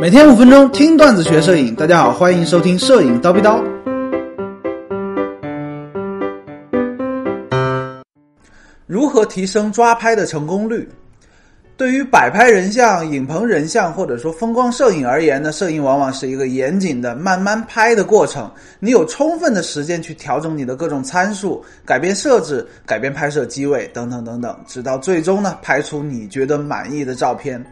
每天五分钟听段子学摄影，大家好，欢迎收听摄影刀逼刀。如何提升抓拍的成功率？对于摆拍人像、影棚人像或者说风光摄影而言呢，摄影往往是一个严谨的慢慢拍的过程。你有充分的时间去调整你的各种参数，改变设置，改变拍摄机位等等等等，直到最终呢拍出你觉得满意的照片。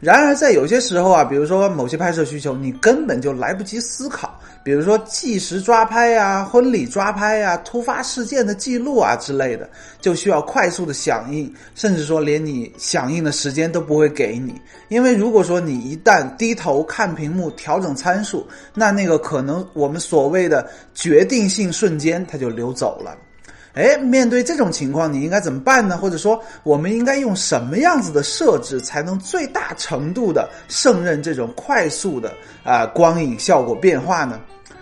然而，在有些时候啊，比如说某些拍摄需求，你根本就来不及思考，比如说计时抓拍呀、婚礼抓拍呀、突发事件的记录啊之类的，就需要快速的响应，甚至说连你响应的时间都不会给你。因为如果说你一旦低头看屏幕调整参数，那那个可能我们所谓的决定性瞬间，它就流走了。哎，面对这种情况，你应该怎么办呢？或者说，我们应该用什么样子的设置，才能最大程度的胜任这种快速的啊光影效果变化呢？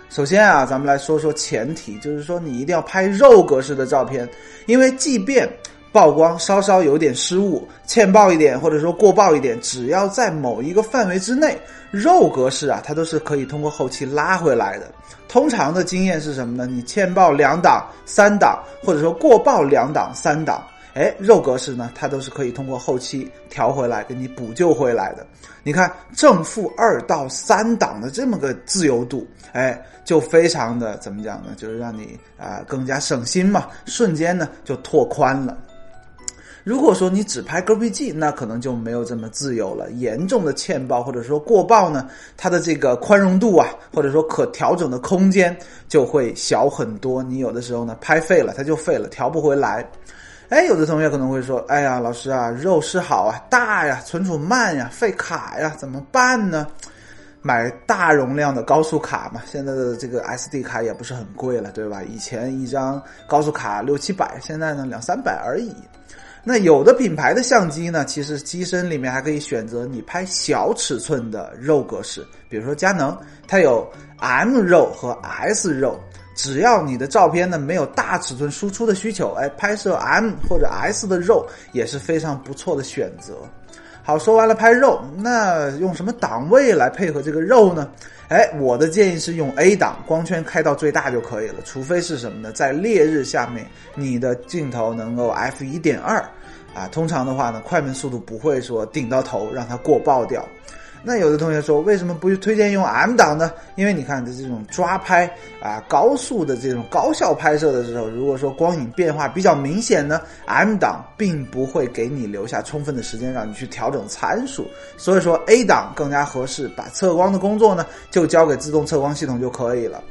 首先啊，咱们来说说前提，就是说你一定要拍肉格式的照片，因为即便曝光稍稍有点失误，欠曝一点，或者说过曝一点，只要在某一个范围之内，肉格式啊，它都是可以通过后期拉回来的。通常的经验是什么呢？你欠曝两档、三档，或者说过曝两档、三档，哎，肉格式呢，它都是可以通过后期调回来，给你补救回来的。你看正负二到三档的这么个自由度，哎，就非常的怎么讲呢？就是让你啊更加省心嘛，瞬间呢就拓宽了。如果说你只拍 GPG，那可能就没有这么自由了。严重的欠曝或者说过曝呢，它的这个宽容度啊，或者说可调整的空间就会小很多。你有的时候呢拍废了，它就废了，调不回来。哎，有的同学可能会说：“哎呀，老师啊，肉是好啊，大呀，存储慢呀，费卡呀，怎么办呢？”买大容量的高速卡嘛，现在的这个 SD 卡也不是很贵了，对吧？以前一张高速卡六七百，现在呢两三百而已。那有的品牌的相机呢，其实机身里面还可以选择你拍小尺寸的肉格式，比如说佳能，它有 M 肉和 S 肉，只要你的照片呢没有大尺寸输出的需求，哎，拍摄 M 或者 S 的肉也是非常不错的选择。好，说完了拍肉，那用什么档位来配合这个肉呢？哎，我的建议是用 A 档，光圈开到最大就可以了。除非是什么呢？在烈日下面，你的镜头能够 f 一点二，啊，通常的话呢，快门速度不会说顶到头让它过爆掉。那有的同学说，为什么不推荐用 M 档呢？因为你看的这种抓拍啊，高速的这种高效拍摄的时候，如果说光影变化比较明显呢，M 档并不会给你留下充分的时间让你去调整参数，所以说 A 档更加合适，把测光的工作呢就交给自动测光系统就可以了。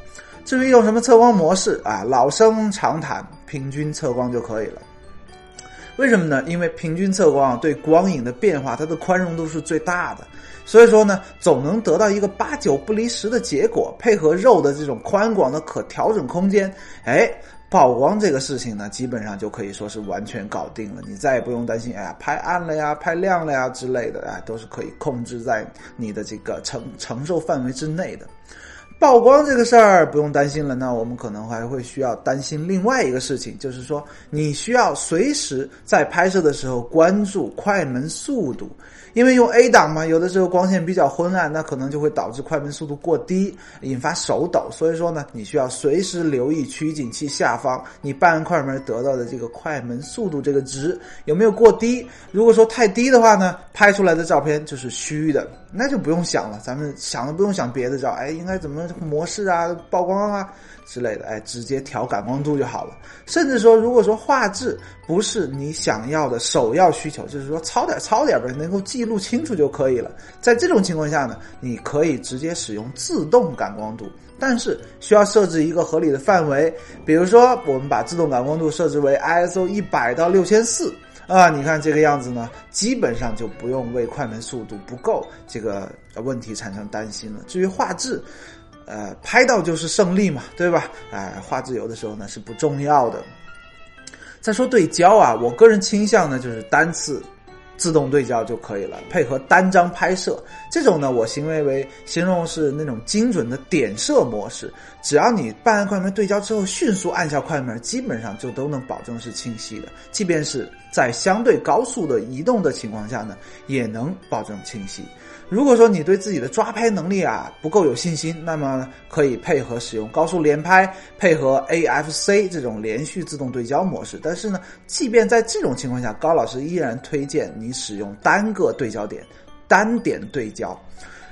至于用什么测光模式啊，老生常谈，平均测光就可以了。为什么呢？因为平均测光对光影的变化，它的宽容度是最大的，所以说呢，总能得到一个八九不离十的结果。配合肉的这种宽广的可调整空间，哎，曝光这个事情呢，基本上就可以说是完全搞定了。你再也不用担心，哎呀，拍暗了呀，拍亮了呀之类的，哎，都是可以控制在你的这个承承受范围之内的。曝光这个事儿不用担心了，那我们可能还会需要担心另外一个事情，就是说你需要随时在拍摄的时候关注快门速度，因为用 A 档嘛，有的时候光线比较昏暗，那可能就会导致快门速度过低，引发手抖。所以说呢，你需要随时留意取景器下方你半快门得到的这个快门速度这个值有没有过低。如果说太低的话呢，拍出来的照片就是虚的，那就不用想了，咱们想都不用想别的照，哎，应该怎么？模式啊，曝光啊之类的，哎，直接调感光度就好了。甚至说，如果说画质不是你想要的首要需求，就是说糙点糙点呗，能够记录清楚就可以了。在这种情况下呢，你可以直接使用自动感光度，但是需要设置一个合理的范围。比如说，我们把自动感光度设置为 ISO 一百到六千四啊，你看这个样子呢，基本上就不用为快门速度不够这个问题产生担心了。至于画质，呃，拍到就是胜利嘛，对吧？哎，画质有的时候呢是不重要的。再说对焦啊，我个人倾向呢就是单次自动对焦就可以了，配合单张拍摄。这种呢，我形为为形容是那种精准的点射模式。只要你半按快门对焦之后，迅速按下快门，基本上就都能保证是清晰的。即便是在相对高速的移动的情况下呢，也能保证清晰。如果说你对自己的抓拍能力啊不够有信心，那么可以配合使用高速连拍，配合 AFC 这种连续自动对焦模式。但是呢，即便在这种情况下，高老师依然推荐你使用单个对焦点，单点对焦。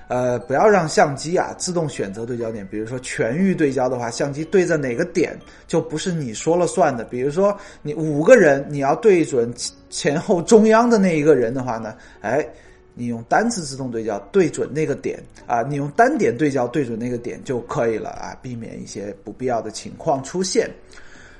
呃，不要让相机啊自动选择对焦点。比如说全域对焦的话，相机对着哪个点就不是你说了算的。比如说你五个人，你要对准前后中央的那一个人的话呢，哎。你用单次自动对焦对准那个点啊，你用单点对焦对准那个点就可以了啊，避免一些不必要的情况出现。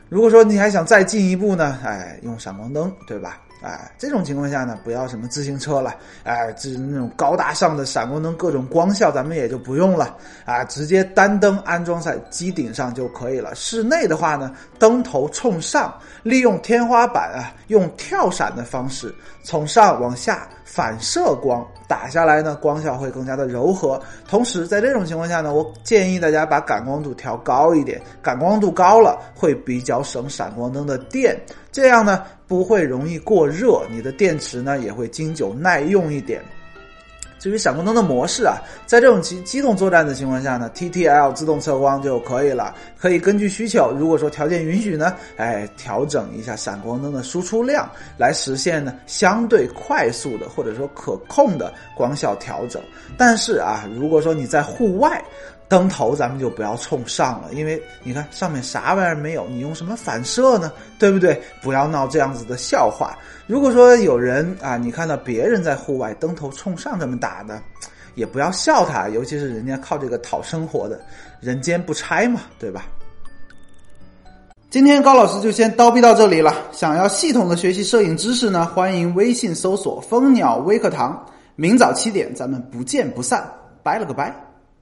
如果说你还想再进一步呢，哎，用闪光灯，对吧？哎，这种情况下呢，不要什么自行车了，哎，就是那种高大上的闪光灯，各种光效，咱们也就不用了啊，直接单灯安装在机顶上就可以了。室内的话呢，灯头冲上，利用天花板啊，用跳闪的方式从上往下反射光打下来呢，光效会更加的柔和。同时，在这种情况下呢，我建议大家把感光度调高一点，感光度高了会比较省闪光灯的电。这样呢，不会容易过热，你的电池呢也会经久耐用一点。至于闪光灯的模式啊，在这种机机动作战的情况下呢，TTL 自动测光就可以了。可以根据需求，如果说条件允许呢，哎，调整一下闪光灯的输出量，来实现呢相对快速的或者说可控的光效调整。但是啊，如果说你在户外，灯头咱们就不要冲上了，因为你看上面啥玩意儿没有，你用什么反射呢？对不对？不要闹这样子的笑话。如果说有人啊，你看到别人在户外灯头冲上这么打的，也不要笑他，尤其是人家靠这个讨生活的，人间不拆嘛，对吧？今天高老师就先叨逼到这里了。想要系统的学习摄影知识呢，欢迎微信搜索蜂鸟微课堂，明早七点咱们不见不散，拜了个拜。